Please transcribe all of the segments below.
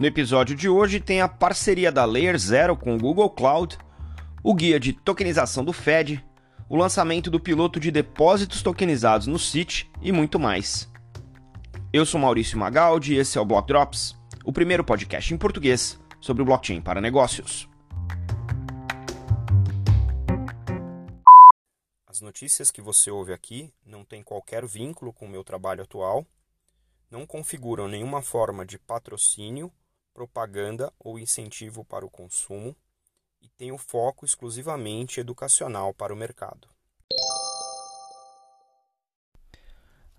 No episódio de hoje tem a parceria da Layer Zero com o Google Cloud, o guia de tokenização do Fed, o lançamento do piloto de depósitos tokenizados no CIT e muito mais. Eu sou Maurício Magaldi e esse é o Block Drops, o primeiro podcast em português sobre blockchain para negócios. As notícias que você ouve aqui não têm qualquer vínculo com o meu trabalho atual, não configuram nenhuma forma de patrocínio propaganda ou incentivo para o consumo e tem o foco exclusivamente educacional para o mercado.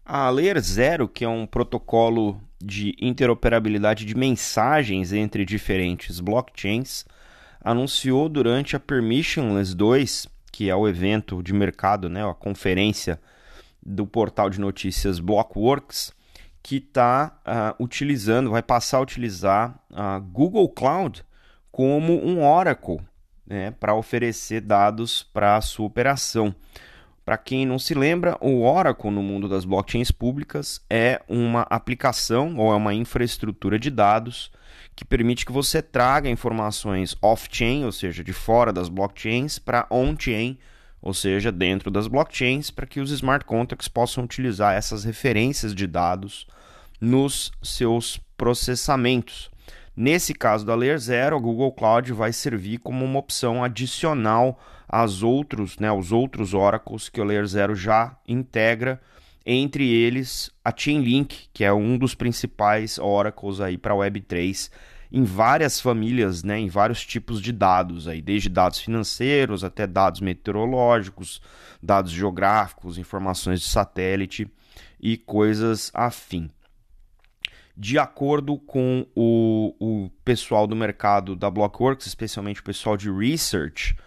A Layer Zero, que é um protocolo de interoperabilidade de mensagens entre diferentes blockchains, anunciou durante a Permissionless 2, que é o evento de mercado, né, a conferência do portal de notícias Blockworks, que está uh, ah, utilizando, vai passar a utilizar a Google Cloud como um Oracle né, para oferecer dados para a sua operação. Para quem não se lembra, o Oracle no mundo das blockchains públicas é uma aplicação ou é uma infraestrutura de dados que permite que você traga informações off-chain, ou seja, de fora das blockchains, para on-chain, ou seja, dentro das blockchains, para que os smart contracts possam utilizar essas referências de dados nos seus processamentos. Nesse caso da Layer Zero, o Google Cloud vai servir como uma opção adicional aos outros, né, aos outros oracles que o Layer Zero já integra, entre eles a Chainlink, que é um dos principais oracles aí para a Web3 em várias famílias, né, em vários tipos de dados, aí, desde dados financeiros até dados meteorológicos, dados geográficos, informações de satélite e coisas afim. De acordo com o, o pessoal do mercado da Blockworks, especialmente o pessoal de research,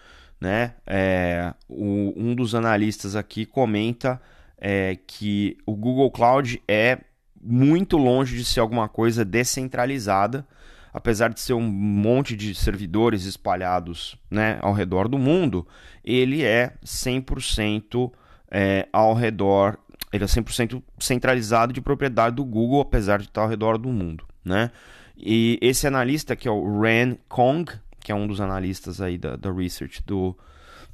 né, é, o, um dos analistas aqui comenta é, que o Google Cloud é muito longe de ser alguma coisa descentralizada apesar de ser um monte de servidores espalhados né, ao redor do mundo, ele é 100% é, ao redor, ele é 100% centralizado de propriedade do Google, apesar de estar ao redor do mundo. Né? E esse analista, que é o Ran Kong, que é um dos analistas aí da, da research do,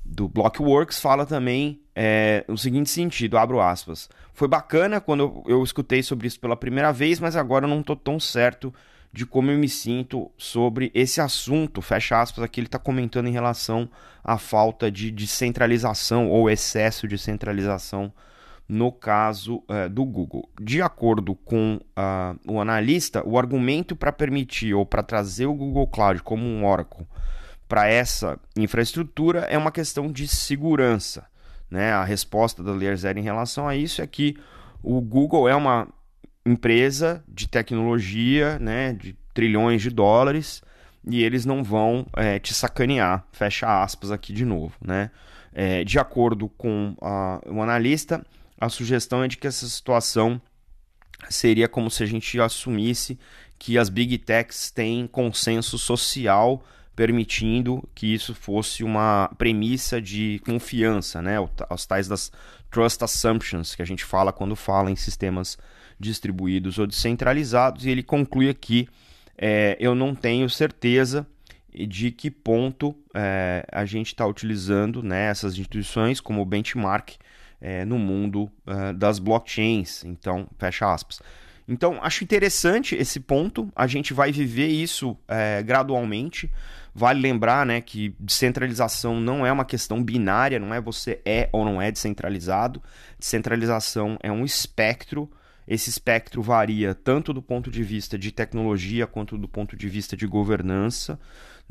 do Blockworks, fala também é, o seguinte sentido, abro aspas. Foi bacana quando eu, eu escutei sobre isso pela primeira vez, mas agora eu não estou tão certo de como eu me sinto sobre esse assunto. Fecha aspas, aqui ele está comentando em relação à falta de descentralização ou excesso de centralização no caso uh, do Google. De acordo com uh, o analista, o argumento para permitir ou para trazer o Google Cloud como um Oracle para essa infraestrutura é uma questão de segurança. Né? A resposta da Layer Zero em relação a isso é que o Google é uma empresa de tecnologia, né, de trilhões de dólares, e eles não vão é, te sacanear, fecha aspas aqui de novo, né? É, de acordo com a, o analista, a sugestão é de que essa situação seria como se a gente assumisse que as big techs têm consenso social permitindo que isso fosse uma premissa de confiança, né? Os tais das trust assumptions que a gente fala quando fala em sistemas distribuídos ou descentralizados, e ele conclui aqui: é, eu não tenho certeza de que ponto é, a gente está utilizando né, essas instituições como benchmark é, no mundo é, das blockchains. Então, fecha aspas. Então, acho interessante esse ponto. A gente vai viver isso é, gradualmente. Vale lembrar né, que descentralização não é uma questão binária, não é você é ou não é descentralizado. Descentralização é um espectro esse espectro varia tanto do ponto de vista de tecnologia quanto do ponto de vista de governança.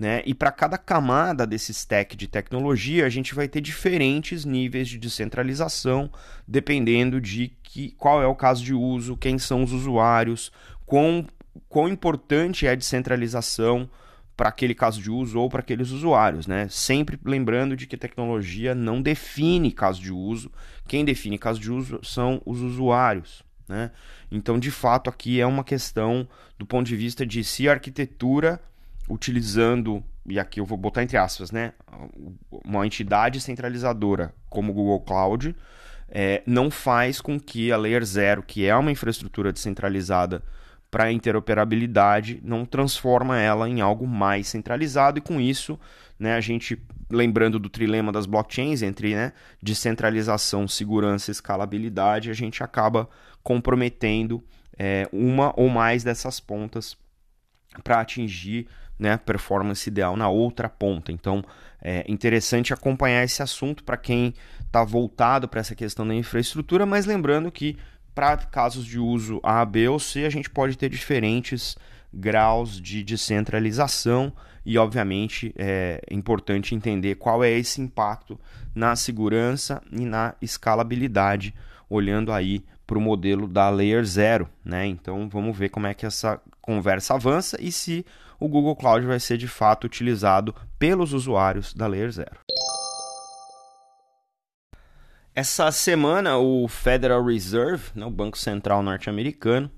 Né? E para cada camada desse stack de tecnologia, a gente vai ter diferentes níveis de descentralização, dependendo de que, qual é o caso de uso, quem são os usuários, quão, quão importante é a descentralização para aquele caso de uso ou para aqueles usuários, né? Sempre lembrando de que tecnologia não define caso de uso, quem define caso de uso são os usuários. Né? Então, de fato, aqui é uma questão do ponto de vista de se a arquitetura, utilizando, e aqui eu vou botar entre aspas, né, uma entidade centralizadora como o Google Cloud, é, não faz com que a Layer Zero, que é uma infraestrutura descentralizada para interoperabilidade, não transforma ela em algo mais centralizado e com isso, né, a gente lembrando do trilema das blockchains entre né, descentralização, segurança escalabilidade, a gente acaba comprometendo é, uma ou mais dessas pontas para atingir né, performance ideal na outra ponta. Então é interessante acompanhar esse assunto para quem está voltado para essa questão da infraestrutura, mas lembrando que para casos de uso A, B ou C, a gente pode ter diferentes graus de descentralização e, obviamente, é importante entender qual é esse impacto na segurança e na escalabilidade, olhando aí para o modelo da Layer Zero. Né? Então, vamos ver como é que essa conversa avança e se o Google Cloud vai ser de fato utilizado pelos usuários da Layer Zero. Essa semana, o Federal Reserve, né, o Banco Central norte-americano,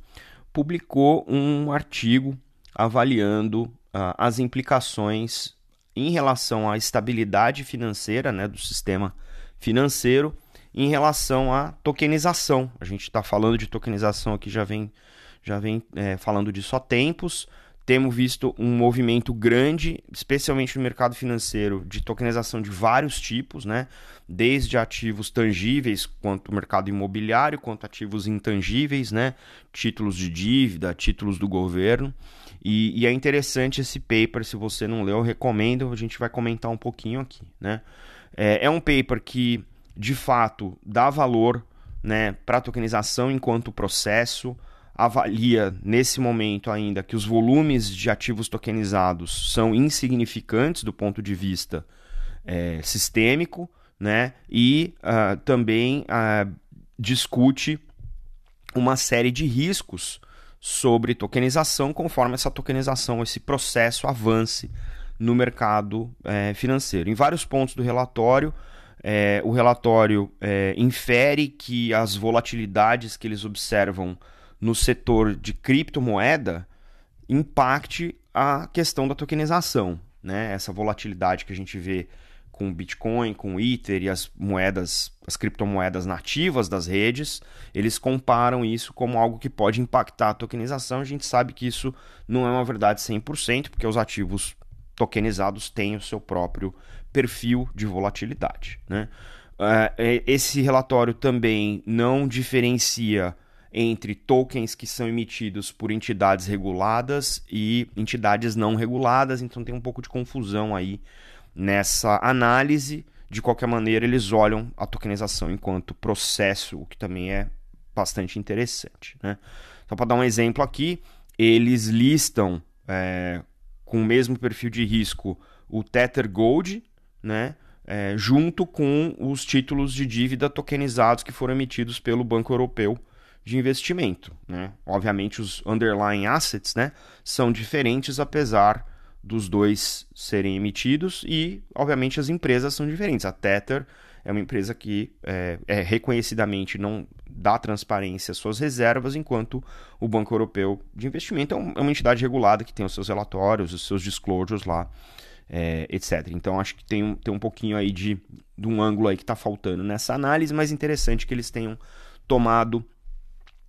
publicou um artigo avaliando uh, as implicações em relação à estabilidade financeira né, do sistema financeiro em relação à tokenização. A gente está falando de tokenização aqui, já vem, já vem é, falando disso há tempos temos visto um movimento grande, especialmente no mercado financeiro, de tokenização de vários tipos, né? desde ativos tangíveis, quanto o mercado imobiliário, quanto ativos intangíveis, né? títulos de dívida, títulos do governo. E, e, é interessante esse paper, se você não leu, eu recomendo, a gente vai comentar um pouquinho aqui. Né? É, é um paper que, de fato, dá valor né, para a tokenização enquanto processo, avalia nesse momento ainda que os volumes de ativos tokenizados são insignificantes do ponto de vista é, sistêmico, né? E uh, também uh, discute uma série de riscos sobre tokenização, conforme essa tokenização, esse processo avance no mercado é, financeiro. Em vários pontos do relatório, é, o relatório é, infere que as volatilidades que eles observam no setor de criptomoeda impacte a questão da tokenização, né? Essa volatilidade que a gente vê com o Bitcoin, com o Ether e as moedas, as criptomoedas nativas das redes, eles comparam isso como algo que pode impactar a tokenização. A gente sabe que isso não é uma verdade 100%, porque os ativos tokenizados têm o seu próprio perfil de volatilidade. Né? Uh, esse relatório também não diferencia entre tokens que são emitidos por entidades reguladas e entidades não reguladas, então tem um pouco de confusão aí nessa análise. De qualquer maneira, eles olham a tokenização enquanto processo, o que também é bastante interessante. Né? Só para dar um exemplo aqui, eles listam é, com o mesmo perfil de risco o Tether Gold, né? É, junto com os títulos de dívida tokenizados que foram emitidos pelo Banco Europeu de investimento. Né? Obviamente, os underlying assets né, são diferentes, apesar dos dois serem emitidos, e, obviamente, as empresas são diferentes. A Tether é uma empresa que é, é reconhecidamente não dá transparência às suas reservas, enquanto o Banco Europeu de Investimento é, é uma entidade regulada que tem os seus relatórios, os seus disclosures lá, é, etc. Então acho que tem um, tem um pouquinho aí de, de um ângulo aí que está faltando nessa análise, mas interessante que eles tenham tomado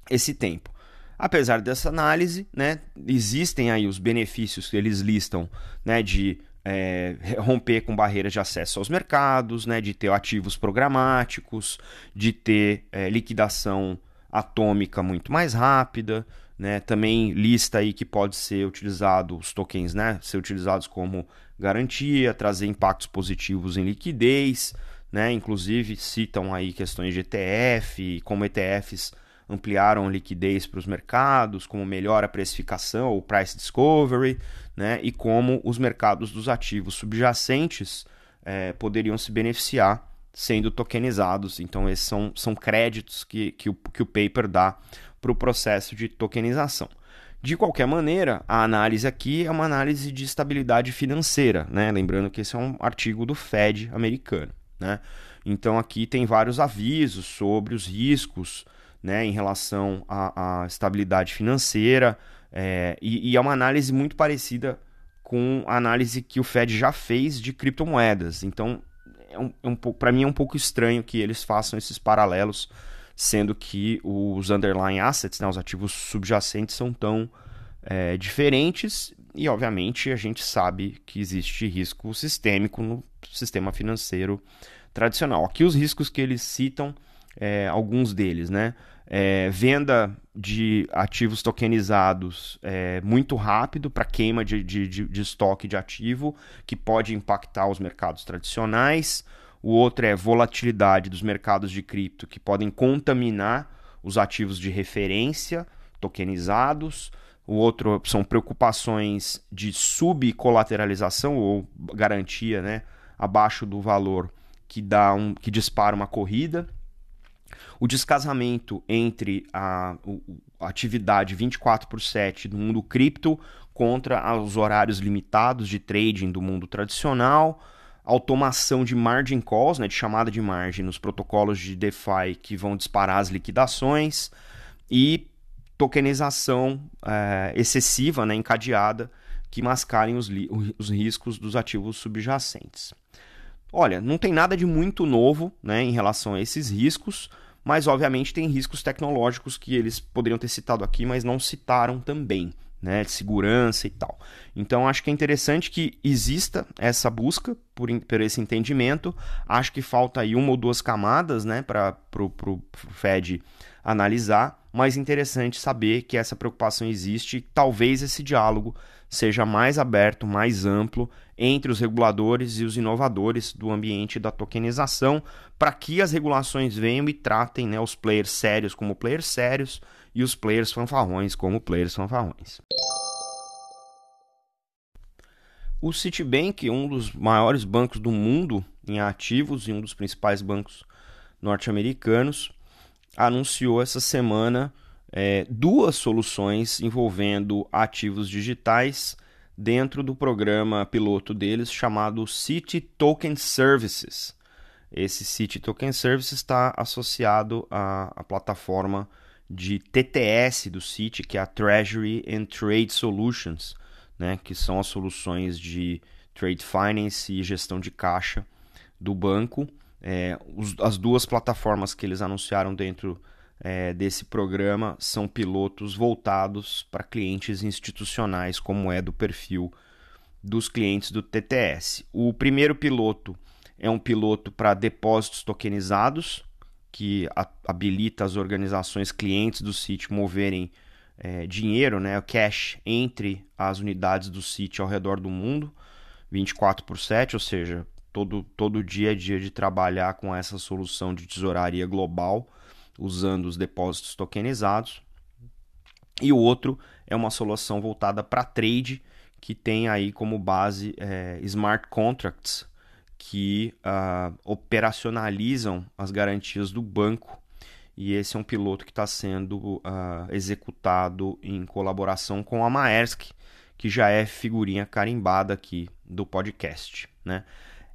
esse tempo. Apesar dessa análise, né, existem aí os benefícios que eles listam né, de é, romper com barreiras de acesso aos mercados, né, de ter ativos programáticos, de ter é, liquidação atômica muito mais rápida, né, também lista aí que pode ser utilizado os tokens, né, ser utilizados como garantia, trazer impactos positivos em liquidez, né, inclusive citam aí questões de ETF, como ETFs ampliaram liquidez para os mercados, como melhora a precificação ou price discovery, né, e como os mercados dos ativos subjacentes é, poderiam se beneficiar sendo tokenizados. Então, esses são, são créditos que, que, o, que o paper dá para o processo de tokenização. De qualquer maneira, a análise aqui é uma análise de estabilidade financeira, né? lembrando que esse é um artigo do Fed americano. Né? Então, aqui tem vários avisos sobre os riscos né, em relação à, à estabilidade financeira, é, e, e, é uma análise muito parecida com a análise que o Fed já fez de criptomoedas. Então, é um, é um para mim é um pouco estranho que eles façam esses paralelos, sendo que os underlying assets, né, os ativos subjacentes, são tão é, diferentes e, obviamente, a gente sabe que existe risco sistêmico no sistema financeiro tradicional. Aqui os riscos que eles citam, é, alguns deles, né? É, venda de ativos tokenizados é, muito rápido para queima de, de, de, de estoque de ativo, que pode impactar os mercados tradicionais. O outro é volatilidade dos mercados de cripto, que podem contaminar os ativos de referência tokenizados. O outro são preocupações de subcolateralização ou garantia né, abaixo do valor que, dá um, que dispara uma corrida. O descasamento entre a, a atividade 24 por 7 do mundo cripto contra os horários limitados de trading do mundo tradicional, automação de margin calls, né, de chamada de margem nos protocolos de DeFi que vão disparar as liquidações e tokenização é, excessiva, né, encadeada, que mascarem os, os riscos dos ativos subjacentes. Olha, não tem nada de muito novo né, em relação a esses riscos, mas obviamente tem riscos tecnológicos que eles poderiam ter citado aqui, mas não citaram também, né, de segurança e tal. Então acho que é interessante que exista essa busca por, por esse entendimento. Acho que falta aí uma ou duas camadas né, para o Fed analisar mas interessante saber que essa preocupação existe e talvez esse diálogo seja mais aberto, mais amplo entre os reguladores e os inovadores do ambiente da tokenização, para que as regulações venham e tratem né, os players sérios como players sérios e os players fanfarrões como players fanfarrões. O Citibank, um dos maiores bancos do mundo em ativos e um dos principais bancos norte-americanos, anunciou essa semana é, duas soluções envolvendo ativos digitais dentro do programa piloto deles chamado City Token Services. Esse City Token Services está associado à, à plataforma de TTS do City, que é a Treasury and Trade Solutions, né, que são as soluções de trade finance e gestão de caixa do banco. É, os, as duas plataformas que eles anunciaram dentro é, desse programa são pilotos voltados para clientes institucionais, como é do perfil dos clientes do TTS. O primeiro piloto é um piloto para depósitos tokenizados, que habilita as organizações clientes do sítio moverem é, dinheiro, né, cash, entre as unidades do sítio ao redor do mundo, 24 por 7, ou seja, todo, todo dia é dia de trabalhar com essa solução de tesouraria global, usando os depósitos tokenizados. E o outro é uma solução voltada para trade, que tem aí como base é, smart contracts, que uh, operacionalizam as garantias do banco. E esse é um piloto que está sendo uh, executado em colaboração com a Maersk, que já é figurinha carimbada aqui do podcast. Né?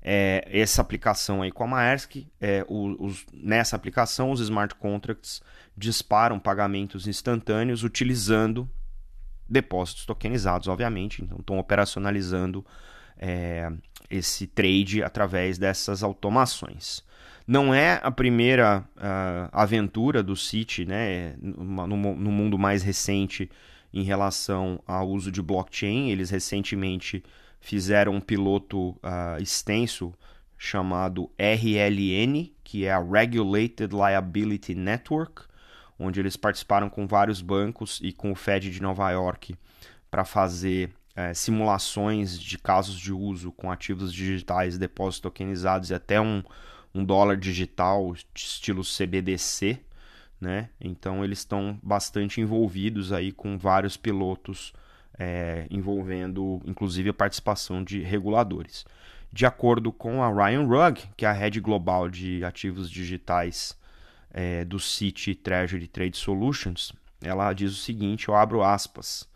É, essa aplicação aí com a Maersk. É, os, nessa aplicação, os smart contracts disparam pagamentos instantâneos utilizando depósitos tokenizados, obviamente. Então, estão operacionalizando é, esse trade através dessas automações. Não é a primeira uh, aventura do Citi né, no, no mundo mais recente em relação ao uso de blockchain. Eles recentemente fizeram um piloto uh, extenso chamado RLN, que é a Regulated Liability Network, onde eles participaram com vários bancos e com o Fed de Nova York para fazer é, simulações de casos de uso com ativos digitais, depósitos tokenizados e até um, um dólar digital estilo CBDC, né? Então eles estão bastante envolvidos aí com vários pilotos é, envolvendo inclusive a participação de reguladores. De acordo com a Ryan Rugg, que é a head global de ativos digitais é, do Citi Treasury Trade Solutions, ela diz o seguinte: eu abro aspas.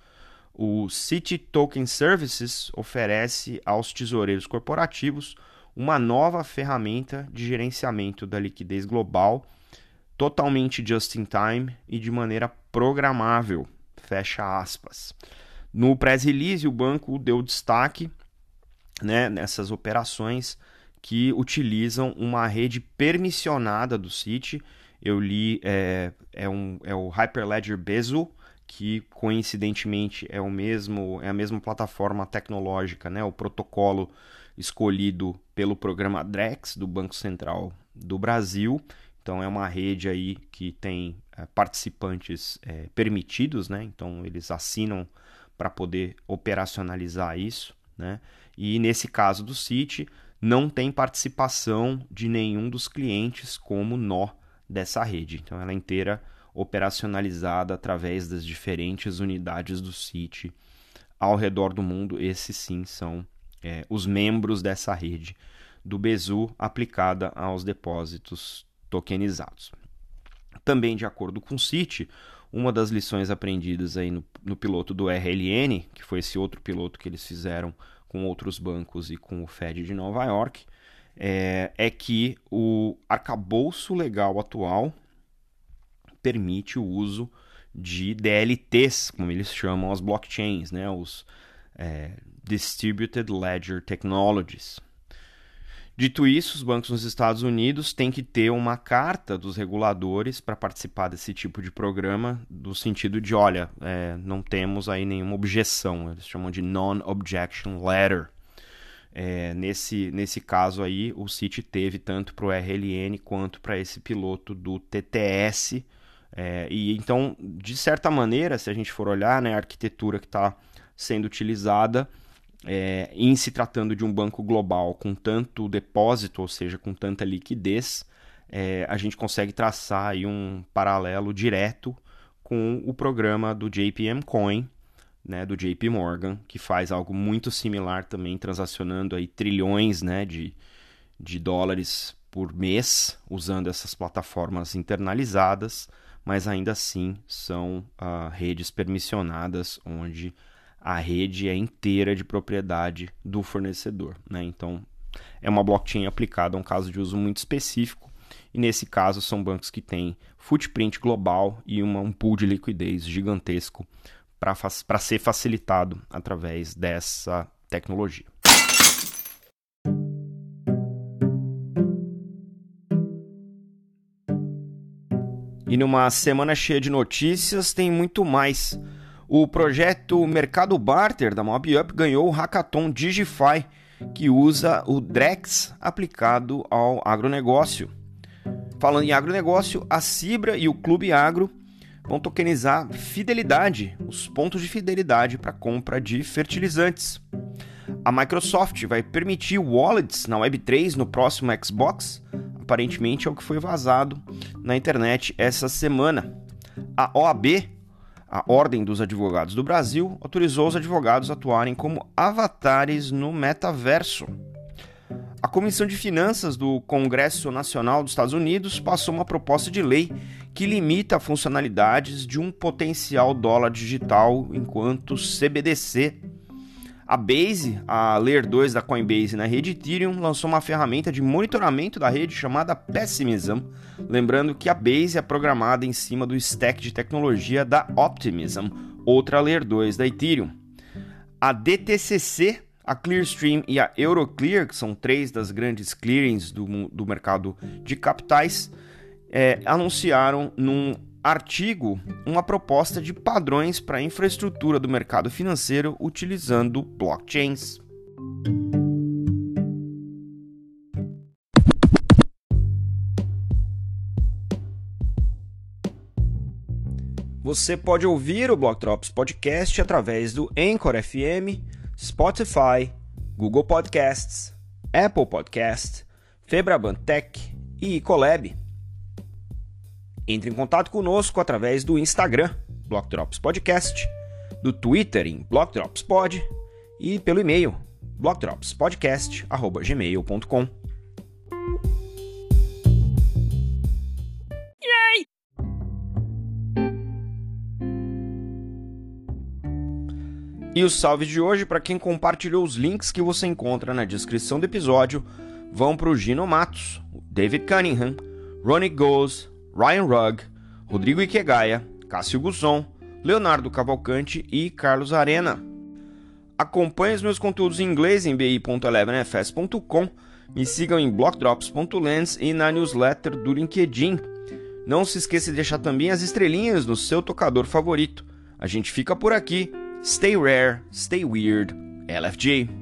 O Citi Token Services oferece aos tesoureiros corporativos uma nova ferramenta de gerenciamento da liquidez global, totalmente just in time e de maneira programável. Fecha aspas. No press release, o banco deu destaque né, nessas operações que utilizam uma rede permissionada do Citi eu li é, é, um, é o Hyperledger Bezo, que coincidentemente é o mesmo é a mesma plataforma tecnológica, né, o protocolo escolhido pelo programa Drex do Banco Central do Brasil. Então é uma rede aí que tem é, participantes é, permitidos, né? Então eles assinam para poder operacionalizar isso, né? E nesse caso do City não tem participação de nenhum dos clientes como nó dessa rede. Então ela é inteira operacionalizada através das diferentes unidades do City ao redor do mundo. Esses sim são é, os membros dessa rede do Bezu aplicada aos depósitos tokenizados. Também de acordo com o Citi, uma das lições aprendidas aí no, no, piloto do RLN, que foi esse outro piloto que eles fizeram com outros bancos e com o Fed de Nova York, é, é que o arcabouço legal atual permite o uso de DLTs, como eles chamam as blockchains, né, os é, Distributed Ledger Technologies. Dito isso, os bancos nos Estados Unidos têm que ter uma carta dos reguladores para participar desse tipo de programa, do sentido de, olha, é, não temos aí nenhuma objeção, eles chamam de non-objection letter. É, nesse, nesse caso aí, o CIT teve tanto para o RLN quanto para esse piloto do TTS. É, e então, de certa maneira, se a gente for olhar né, a arquitetura que está sendo utilizada, é, em se tratando de um banco global com tanto depósito, ou seja, com tanta liquidez, é, a gente consegue traçar aí um paralelo direto com o programa do JPM Coin, né, do JP Morgan, que faz algo muito similar também, transacionando aí trilhões né, de, de dólares por mês, usando essas plataformas internalizadas, mas ainda assim são uh, redes permissionadas, onde a rede é inteira de propriedade do fornecedor. Né? Então, é uma blockchain aplicada a um caso de uso muito específico, e nesse caso são bancos que têm footprint global e uma, um pool de liquidez gigantesco para ser facilitado através dessa tecnologia. E numa semana cheia de notícias, tem muito mais. O projeto Mercado Barter da MobUp ganhou o Hackathon Digify, que usa o Drex aplicado ao agronegócio. Falando em agronegócio, a Cibra e o Clube Agro vão tokenizar fidelidade, os pontos de fidelidade para compra de fertilizantes. A Microsoft vai permitir wallets na Web3 no próximo Xbox, aparentemente é o que foi vazado na internet essa semana. A OAB a Ordem dos Advogados do Brasil autorizou os advogados a atuarem como avatares no metaverso. A Comissão de Finanças do Congresso Nacional dos Estados Unidos passou uma proposta de lei que limita funcionalidades de um potencial dólar digital enquanto CBDC a Base, a Layer 2 da Coinbase na rede Ethereum, lançou uma ferramenta de monitoramento da rede chamada Pessimism, lembrando que a Base é programada em cima do stack de tecnologia da Optimism, outra Layer 2 da Ethereum. A DTCC, a Clearstream e a Euroclear, que são três das grandes clearings do, do mercado de capitais, é, anunciaram num artigo uma proposta de padrões para a infraestrutura do mercado financeiro utilizando blockchains. Você pode ouvir o Blockdrops Podcast através do Anchor FM, Spotify, Google Podcasts, Apple Podcasts, Febraban Tech e Ecolab. Entre em contato conosco através do Instagram, Blockdrops Podcast, do Twitter em BlockdropsPod e pelo e-mail blockdropspodcast@gmail.com. E o salve de hoje para quem compartilhou os links que você encontra na descrição do episódio vão para o Gino Matos, David Cunningham, Ronnie Goes, Ryan Rugg, Rodrigo Ikegaia, Cássio Gusson, Leonardo Cavalcante e Carlos Arena. Acompanhe os meus conteúdos em inglês em bi.elevenfs.com, me sigam em blockdrops.lens e na newsletter do LinkedIn. Não se esqueça de deixar também as estrelinhas no seu tocador favorito. A gente fica por aqui. Stay rare, stay weird. LFG.